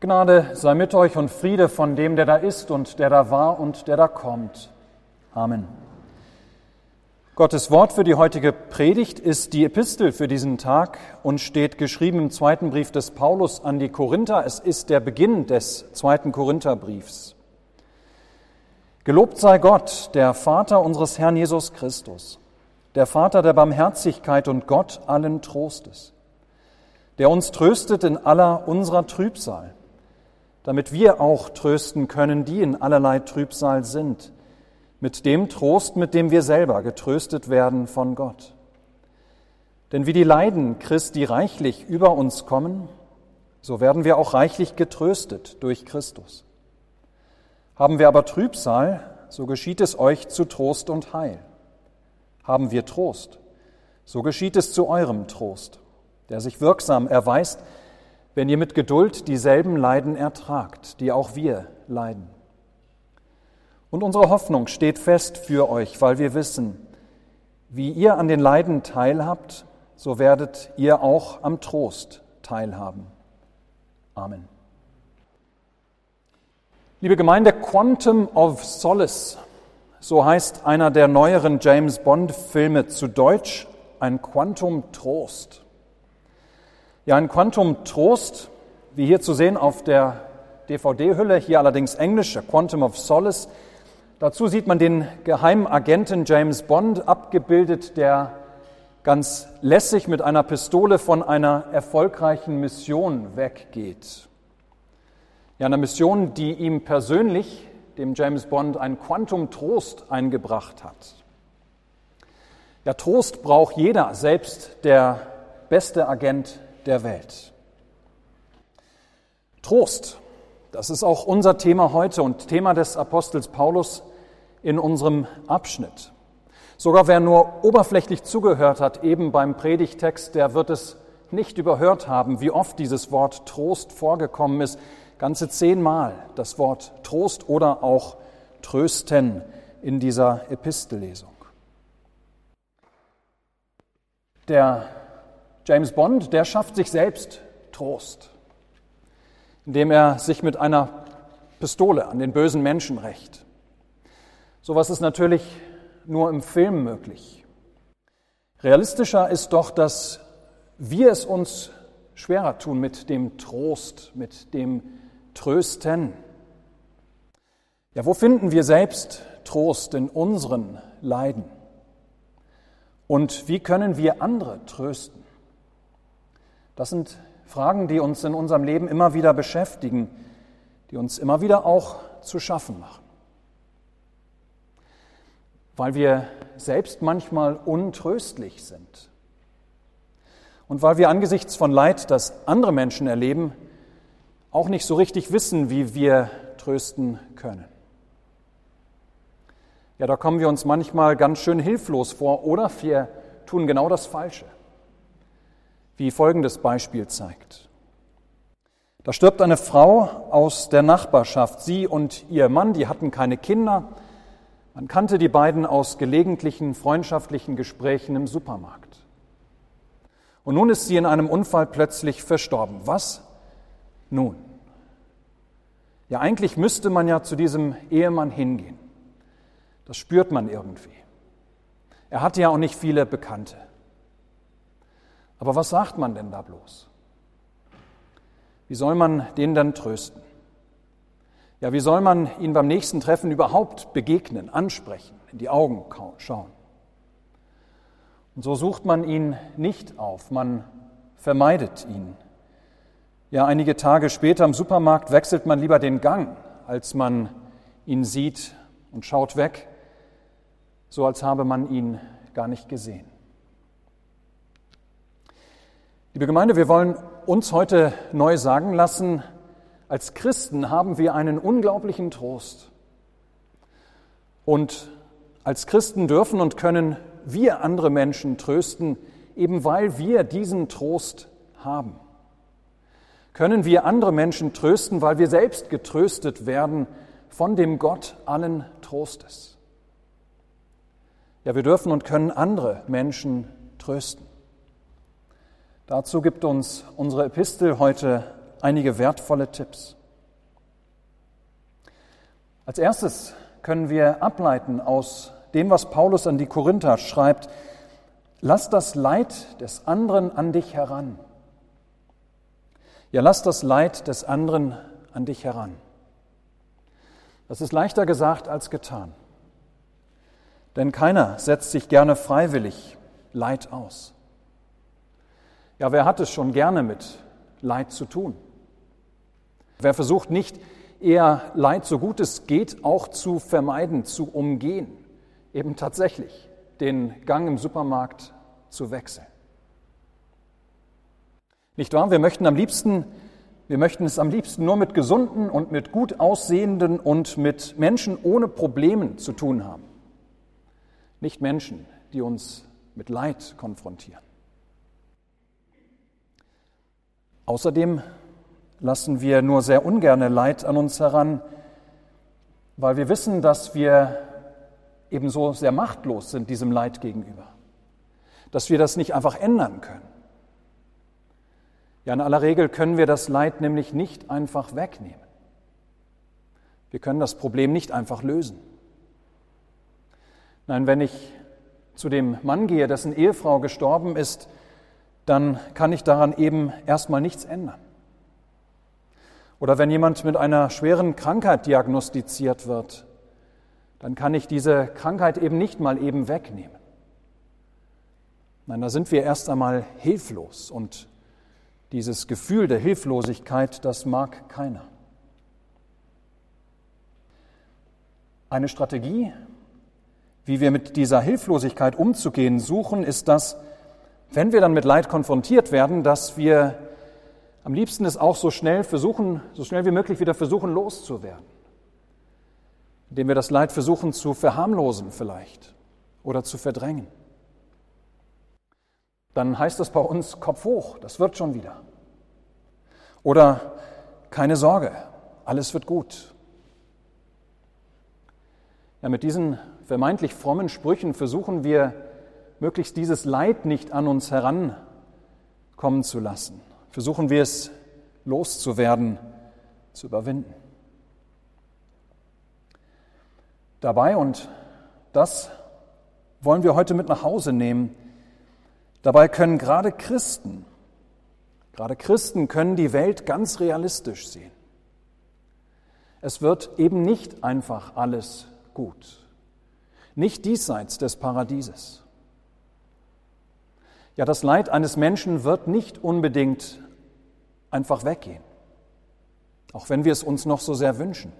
Gnade sei mit euch und Friede von dem, der da ist und der da war und der da kommt. Amen. Gottes Wort für die heutige Predigt ist die Epistel für diesen Tag und steht geschrieben im zweiten Brief des Paulus an die Korinther. Es ist der Beginn des zweiten Korintherbriefs. Gelobt sei Gott, der Vater unseres Herrn Jesus Christus, der Vater der Barmherzigkeit und Gott allen Trostes, der uns tröstet in aller unserer Trübsal damit wir auch trösten können, die in allerlei Trübsal sind, mit dem Trost, mit dem wir selber getröstet werden von Gott. Denn wie die Leiden Christi reichlich über uns kommen, so werden wir auch reichlich getröstet durch Christus. Haben wir aber Trübsal, so geschieht es euch zu Trost und Heil. Haben wir Trost, so geschieht es zu eurem Trost, der sich wirksam erweist, wenn ihr mit Geduld dieselben Leiden ertragt, die auch wir leiden. Und unsere Hoffnung steht fest für euch, weil wir wissen, wie ihr an den Leiden teilhabt, so werdet ihr auch am Trost teilhaben. Amen. Liebe Gemeinde, Quantum of Solace, so heißt einer der neueren James Bond-Filme zu Deutsch, ein Quantum Trost. Ja, ein Quantum Trost, wie hier zu sehen auf der DVD-Hülle, hier allerdings Englisch, Quantum of Solace. Dazu sieht man den geheimen Agenten James Bond abgebildet, der ganz lässig mit einer Pistole von einer erfolgreichen Mission weggeht. Ja, einer Mission, die ihm persönlich, dem James Bond, ein Quantum Trost eingebracht hat. Ja, Trost braucht jeder, selbst der beste Agent der Welt. Trost, das ist auch unser Thema heute und Thema des Apostels Paulus in unserem Abschnitt. Sogar wer nur oberflächlich zugehört hat, eben beim Predigtext, der wird es nicht überhört haben, wie oft dieses Wort Trost vorgekommen ist. Ganze zehnmal das Wort Trost oder auch Trösten in dieser Epistellesung. Der James Bond, der schafft sich selbst Trost, indem er sich mit einer Pistole an den bösen Menschen rächt. Sowas ist natürlich nur im Film möglich. Realistischer ist doch, dass wir es uns schwerer tun mit dem Trost, mit dem Trösten. Ja, wo finden wir selbst Trost in unseren Leiden? Und wie können wir andere trösten? Das sind Fragen, die uns in unserem Leben immer wieder beschäftigen, die uns immer wieder auch zu schaffen machen. Weil wir selbst manchmal untröstlich sind. Und weil wir angesichts von Leid, das andere Menschen erleben, auch nicht so richtig wissen, wie wir trösten können. Ja, da kommen wir uns manchmal ganz schön hilflos vor oder wir tun genau das Falsche wie folgendes Beispiel zeigt. Da stirbt eine Frau aus der Nachbarschaft. Sie und ihr Mann, die hatten keine Kinder. Man kannte die beiden aus gelegentlichen freundschaftlichen Gesprächen im Supermarkt. Und nun ist sie in einem Unfall plötzlich verstorben. Was nun? Ja, eigentlich müsste man ja zu diesem Ehemann hingehen. Das spürt man irgendwie. Er hatte ja auch nicht viele Bekannte. Aber was sagt man denn da bloß? Wie soll man den dann trösten? Ja, wie soll man ihn beim nächsten Treffen überhaupt begegnen, ansprechen, in die Augen schauen? Und so sucht man ihn nicht auf, man vermeidet ihn. Ja, einige Tage später im Supermarkt wechselt man lieber den Gang, als man ihn sieht und schaut weg, so als habe man ihn gar nicht gesehen. Liebe Gemeinde, wir wollen uns heute neu sagen lassen, als Christen haben wir einen unglaublichen Trost. Und als Christen dürfen und können wir andere Menschen trösten, eben weil wir diesen Trost haben. Können wir andere Menschen trösten, weil wir selbst getröstet werden von dem Gott allen Trostes. Ja, wir dürfen und können andere Menschen trösten. Dazu gibt uns unsere Epistel heute einige wertvolle Tipps. Als erstes können wir ableiten aus dem, was Paulus an die Korinther schreibt, lass das Leid des anderen an dich heran. Ja, lass das Leid des anderen an dich heran. Das ist leichter gesagt als getan. Denn keiner setzt sich gerne freiwillig Leid aus. Ja, wer hat es schon gerne mit Leid zu tun? Wer versucht nicht eher Leid, so gut es geht, auch zu vermeiden, zu umgehen, eben tatsächlich den Gang im Supermarkt zu wechseln? Nicht wahr? Wir möchten am liebsten, wir möchten es am liebsten nur mit gesunden und mit gut aussehenden und mit Menschen ohne Problemen zu tun haben. Nicht Menschen, die uns mit Leid konfrontieren. Außerdem lassen wir nur sehr ungerne Leid an uns heran, weil wir wissen, dass wir ebenso sehr machtlos sind diesem Leid gegenüber, dass wir das nicht einfach ändern können. Ja, in aller Regel können wir das Leid nämlich nicht einfach wegnehmen. Wir können das Problem nicht einfach lösen. Nein, wenn ich zu dem Mann gehe, dessen Ehefrau gestorben ist, dann kann ich daran eben erstmal nichts ändern. Oder wenn jemand mit einer schweren Krankheit diagnostiziert wird, dann kann ich diese Krankheit eben nicht mal eben wegnehmen. Nein, da sind wir erst einmal hilflos und dieses Gefühl der Hilflosigkeit, das mag keiner. Eine Strategie, wie wir mit dieser Hilflosigkeit umzugehen suchen, ist das, wenn wir dann mit Leid konfrontiert werden, dass wir am liebsten es auch so schnell versuchen, so schnell wie möglich wieder versuchen loszuwerden. Indem wir das Leid versuchen zu verharmlosen vielleicht oder zu verdrängen dann heißt das bei uns Kopf hoch, das wird schon wieder. Oder keine Sorge, alles wird gut. Ja, mit diesen vermeintlich frommen Sprüchen versuchen wir, möglichst dieses Leid nicht an uns herankommen zu lassen. Versuchen wir es loszuwerden, zu überwinden. Dabei, und das wollen wir heute mit nach Hause nehmen, Dabei können gerade Christen, gerade Christen können die Welt ganz realistisch sehen. Es wird eben nicht einfach alles gut, nicht diesseits des Paradieses. Ja, das Leid eines Menschen wird nicht unbedingt einfach weggehen, auch wenn wir es uns noch so sehr wünschen.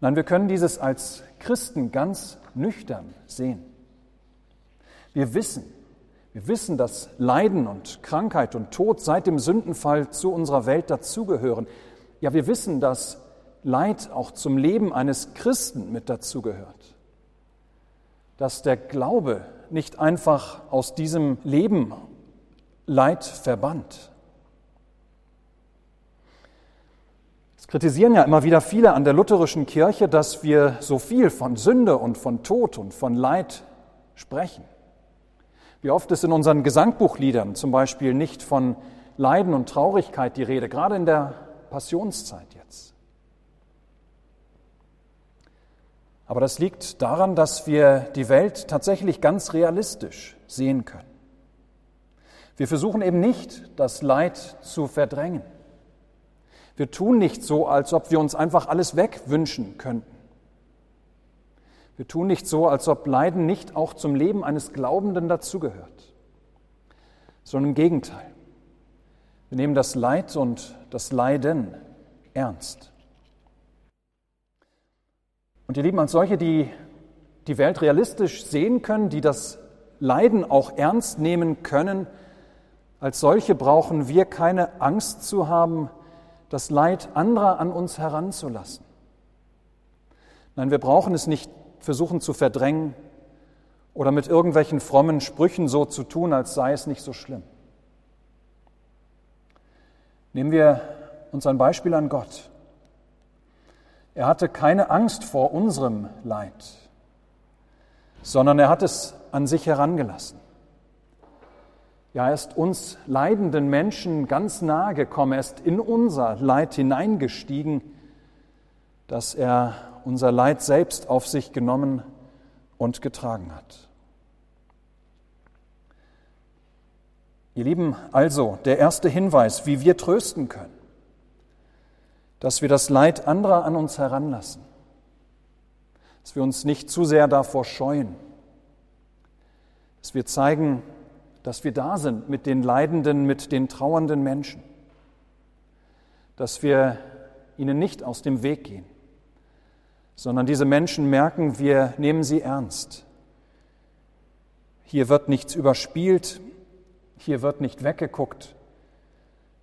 Nein, wir können dieses als Christen ganz nüchtern sehen. Wir wissen, wir wissen, dass Leiden und Krankheit und Tod seit dem Sündenfall zu unserer Welt dazugehören. Ja, wir wissen, dass Leid auch zum Leben eines Christen mit dazugehört. Dass der Glaube nicht einfach aus diesem Leben Leid verbannt. Es kritisieren ja immer wieder viele an der lutherischen Kirche, dass wir so viel von Sünde und von Tod und von Leid sprechen. Wie oft ist in unseren Gesangbuchliedern zum Beispiel nicht von Leiden und Traurigkeit die Rede, gerade in der Passionszeit jetzt. Aber das liegt daran, dass wir die Welt tatsächlich ganz realistisch sehen können. Wir versuchen eben nicht, das Leid zu verdrängen. Wir tun nicht so, als ob wir uns einfach alles wegwünschen könnten. Wir tun nicht so, als ob Leiden nicht auch zum Leben eines Glaubenden dazugehört, sondern im Gegenteil. Wir nehmen das Leid und das Leiden ernst. Und ihr Lieben, als solche, die die Welt realistisch sehen können, die das Leiden auch ernst nehmen können, als solche brauchen wir keine Angst zu haben, das Leid anderer an uns heranzulassen. Nein, wir brauchen es nicht versuchen zu verdrängen oder mit irgendwelchen frommen Sprüchen so zu tun, als sei es nicht so schlimm. Nehmen wir uns ein Beispiel an Gott. Er hatte keine Angst vor unserem Leid, sondern er hat es an sich herangelassen. Ja, er ist uns leidenden Menschen ganz nahe gekommen, er ist in unser Leid hineingestiegen, dass er unser Leid selbst auf sich genommen und getragen hat. Ihr Lieben, also der erste Hinweis, wie wir trösten können, dass wir das Leid anderer an uns heranlassen, dass wir uns nicht zu sehr davor scheuen, dass wir zeigen, dass wir da sind mit den leidenden, mit den trauernden Menschen, dass wir ihnen nicht aus dem Weg gehen, sondern diese Menschen merken, wir nehmen sie ernst. Hier wird nichts überspielt, hier wird nicht weggeguckt,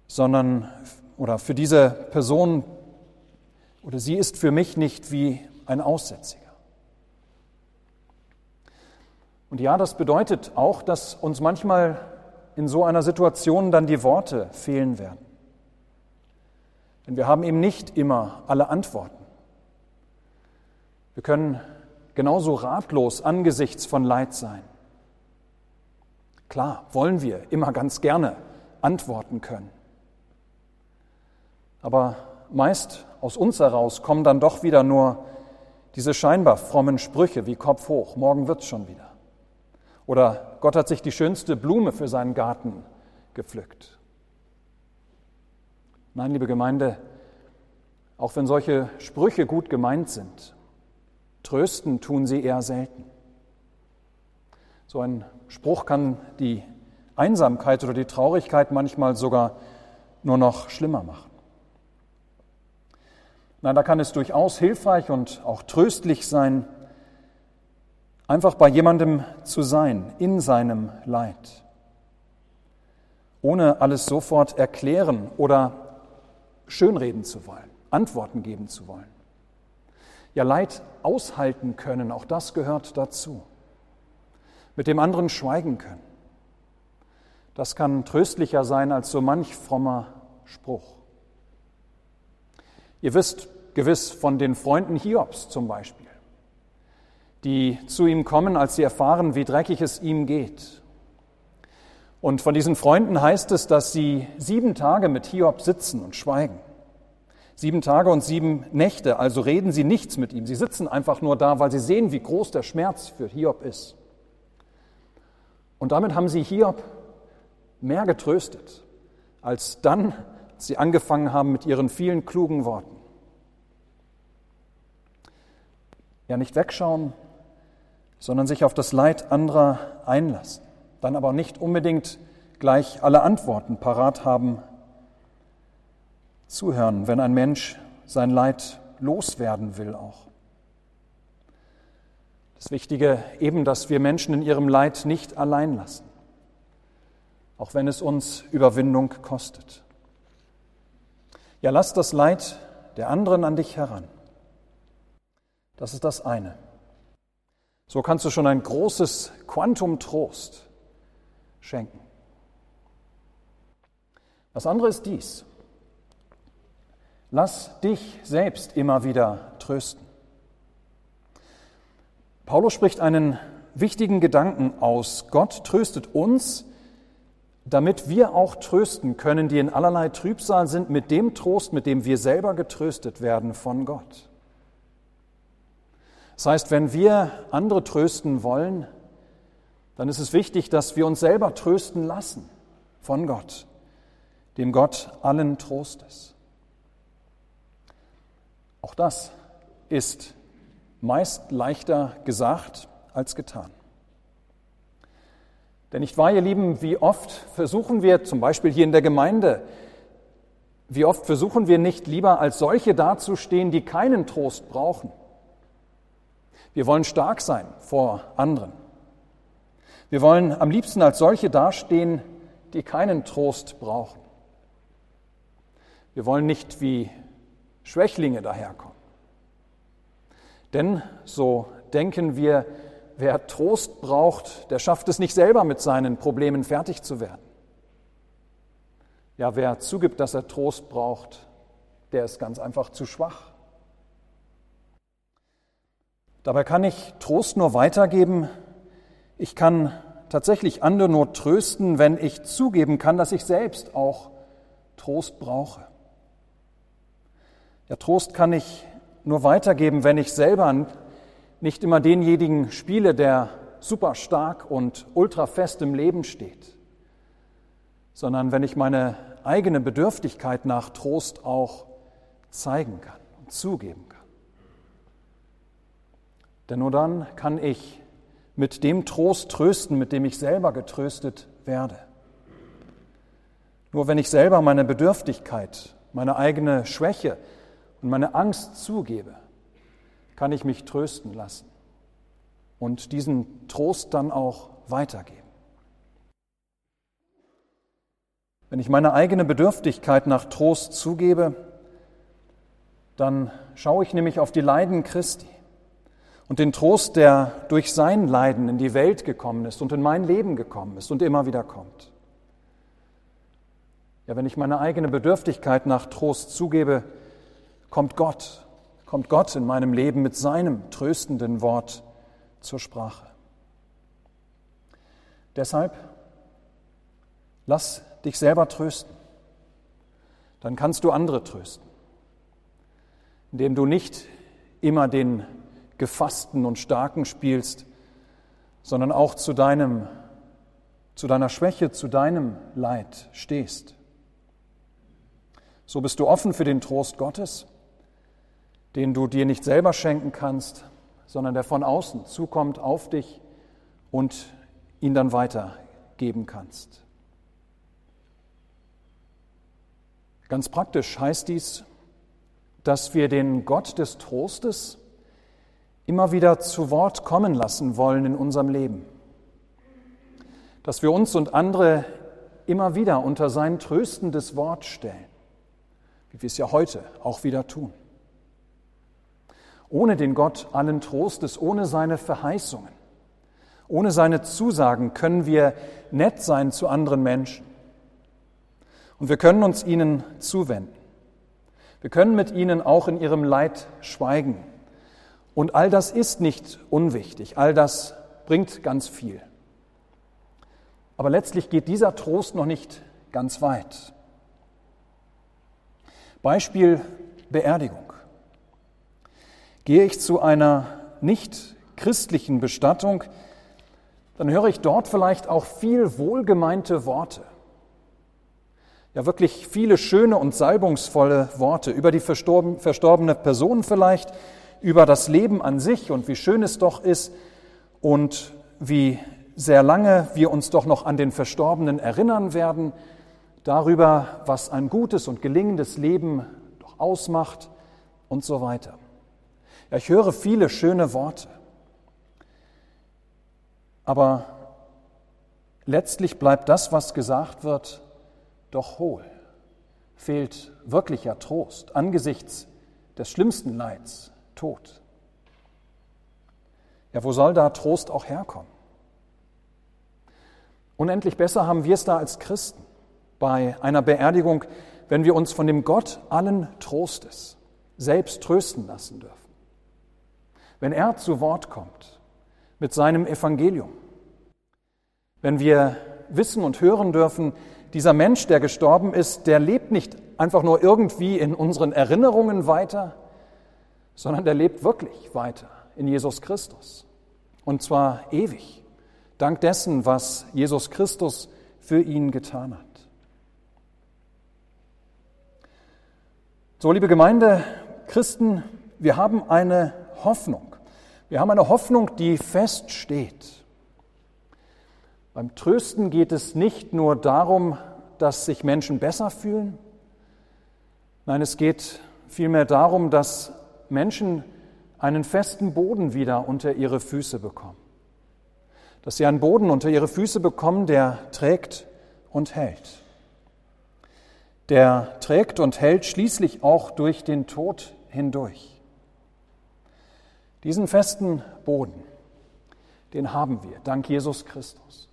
sondern oder für diese Person oder sie ist für mich nicht wie ein Aussätziger. Und ja, das bedeutet auch, dass uns manchmal in so einer Situation dann die Worte fehlen werden. Denn wir haben eben nicht immer alle Antworten. Wir können genauso ratlos angesichts von Leid sein. Klar, wollen wir immer ganz gerne antworten können. Aber meist aus uns heraus kommen dann doch wieder nur diese scheinbar frommen Sprüche wie Kopf hoch, morgen wird's schon wieder. Oder Gott hat sich die schönste Blume für seinen Garten gepflückt. Nein, liebe Gemeinde, auch wenn solche Sprüche gut gemeint sind, trösten tun sie eher selten. So ein Spruch kann die Einsamkeit oder die Traurigkeit manchmal sogar nur noch schlimmer machen. Nein, da kann es durchaus hilfreich und auch tröstlich sein, einfach bei jemandem zu sein in seinem Leid, ohne alles sofort erklären oder schönreden zu wollen, Antworten geben zu wollen. Ja, Leid aushalten können, auch das gehört dazu. Mit dem anderen schweigen können. Das kann tröstlicher sein als so manch frommer Spruch. Ihr wisst gewiss von den Freunden Hiobs zum Beispiel die zu ihm kommen, als sie erfahren, wie dreckig es ihm geht. Und von diesen Freunden heißt es, dass sie sieben Tage mit Hiob sitzen und schweigen. Sieben Tage und sieben Nächte, also reden sie nichts mit ihm. Sie sitzen einfach nur da, weil sie sehen, wie groß der Schmerz für Hiob ist. Und damit haben sie Hiob mehr getröstet, als dann als sie angefangen haben mit ihren vielen klugen Worten. Ja, nicht wegschauen, sondern sich auf das Leid anderer einlassen, dann aber nicht unbedingt gleich alle Antworten parat haben, zuhören, wenn ein Mensch sein Leid loswerden will auch. Das Wichtige eben, dass wir Menschen in ihrem Leid nicht allein lassen, auch wenn es uns Überwindung kostet. Ja, lass das Leid der anderen an dich heran. Das ist das eine. So kannst du schon ein großes Quantum Trost schenken. Das andere ist dies. Lass dich selbst immer wieder trösten. Paulus spricht einen wichtigen Gedanken aus. Gott tröstet uns, damit wir auch trösten können, die in allerlei Trübsal sind, mit dem Trost, mit dem wir selber getröstet werden von Gott. Das heißt, wenn wir andere trösten wollen, dann ist es wichtig, dass wir uns selber trösten lassen von Gott, dem Gott allen Trostes. Auch das ist meist leichter gesagt als getan. Denn nicht wahr, ihr Lieben, wie oft versuchen wir, zum Beispiel hier in der Gemeinde, wie oft versuchen wir nicht lieber als solche dazustehen, die keinen Trost brauchen, wir wollen stark sein vor anderen. Wir wollen am liebsten als solche dastehen, die keinen Trost brauchen. Wir wollen nicht wie Schwächlinge daherkommen. Denn, so denken wir, wer Trost braucht, der schafft es nicht selber mit seinen Problemen fertig zu werden. Ja, wer zugibt, dass er Trost braucht, der ist ganz einfach zu schwach. Dabei kann ich Trost nur weitergeben. Ich kann tatsächlich andere nur trösten, wenn ich zugeben kann, dass ich selbst auch Trost brauche. Ja, Trost kann ich nur weitergeben, wenn ich selber nicht immer denjenigen spiele, der super stark und ultra fest im Leben steht, sondern wenn ich meine eigene Bedürftigkeit nach Trost auch zeigen kann und zugeben. Denn nur dann kann ich mit dem Trost trösten, mit dem ich selber getröstet werde. Nur wenn ich selber meine Bedürftigkeit, meine eigene Schwäche und meine Angst zugebe, kann ich mich trösten lassen und diesen Trost dann auch weitergeben. Wenn ich meine eigene Bedürftigkeit nach Trost zugebe, dann schaue ich nämlich auf die Leiden Christi und den Trost, der durch sein Leiden in die Welt gekommen ist und in mein Leben gekommen ist und immer wieder kommt. Ja, wenn ich meine eigene Bedürftigkeit nach Trost zugebe, kommt Gott, kommt Gott in meinem Leben mit seinem tröstenden Wort zur Sprache. Deshalb lass dich selber trösten. Dann kannst du andere trösten, indem du nicht immer den Gefassten und Starken spielst, sondern auch zu deinem, zu deiner Schwäche, zu deinem Leid stehst. So bist du offen für den Trost Gottes, den du dir nicht selber schenken kannst, sondern der von außen zukommt auf dich und ihn dann weitergeben kannst. Ganz praktisch heißt dies, dass wir den Gott des Trostes immer wieder zu Wort kommen lassen wollen in unserem Leben. Dass wir uns und andere immer wieder unter sein tröstendes Wort stellen, wie wir es ja heute auch wieder tun. Ohne den Gott allen Trostes, ohne seine Verheißungen, ohne seine Zusagen können wir nett sein zu anderen Menschen. Und wir können uns ihnen zuwenden. Wir können mit ihnen auch in ihrem Leid schweigen und all das ist nicht unwichtig, all das bringt ganz viel. Aber letztlich geht dieser Trost noch nicht ganz weit. Beispiel Beerdigung. Gehe ich zu einer nicht christlichen Bestattung, dann höre ich dort vielleicht auch viel wohlgemeinte Worte. Ja, wirklich viele schöne und salbungsvolle Worte über die verstorbene Person vielleicht, über das Leben an sich und wie schön es doch ist und wie sehr lange wir uns doch noch an den Verstorbenen erinnern werden, darüber, was ein gutes und gelingendes Leben doch ausmacht und so weiter. Ja, ich höre viele schöne Worte, aber letztlich bleibt das, was gesagt wird, doch hohl. Fehlt wirklicher Trost angesichts des schlimmsten Leids, Tod. Ja, wo soll da Trost auch herkommen? Unendlich besser haben wir es da als Christen bei einer Beerdigung, wenn wir uns von dem Gott allen Trostes selbst trösten lassen dürfen. Wenn er zu Wort kommt mit seinem Evangelium. Wenn wir wissen und hören dürfen, dieser Mensch, der gestorben ist, der lebt nicht einfach nur irgendwie in unseren Erinnerungen weiter, sondern der lebt wirklich weiter in Jesus Christus. Und zwar ewig, dank dessen, was Jesus Christus für ihn getan hat. So, liebe Gemeinde, Christen, wir haben eine Hoffnung. Wir haben eine Hoffnung, die feststeht. Beim Trösten geht es nicht nur darum, dass sich Menschen besser fühlen. Nein, es geht vielmehr darum, dass Menschen einen festen Boden wieder unter ihre Füße bekommen. Dass sie einen Boden unter ihre Füße bekommen, der trägt und hält. Der trägt und hält schließlich auch durch den Tod hindurch. Diesen festen Boden, den haben wir, dank Jesus Christus.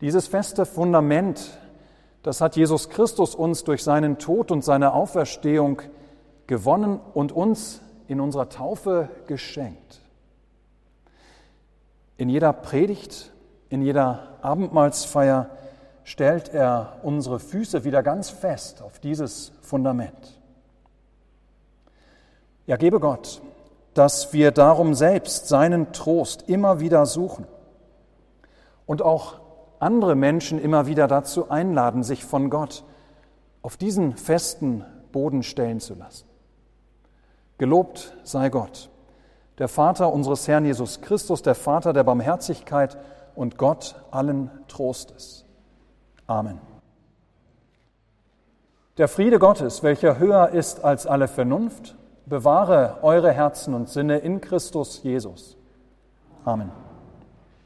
Dieses feste Fundament, das hat Jesus Christus uns durch seinen Tod und seine Auferstehung gewonnen und uns in unserer Taufe geschenkt. In jeder Predigt in jeder Abendmahlsfeier stellt er unsere Füße wieder ganz fest auf dieses Fundament. Ja, gebe Gott, dass wir darum selbst seinen Trost immer wieder suchen und auch andere Menschen immer wieder dazu einladen, sich von Gott auf diesen festen Boden stellen zu lassen. Gelobt sei Gott, der Vater unseres Herrn Jesus Christus, der Vater der Barmherzigkeit und Gott allen Trostes. Amen. Der Friede Gottes, welcher höher ist als alle Vernunft, bewahre eure Herzen und Sinne in Christus Jesus. Amen.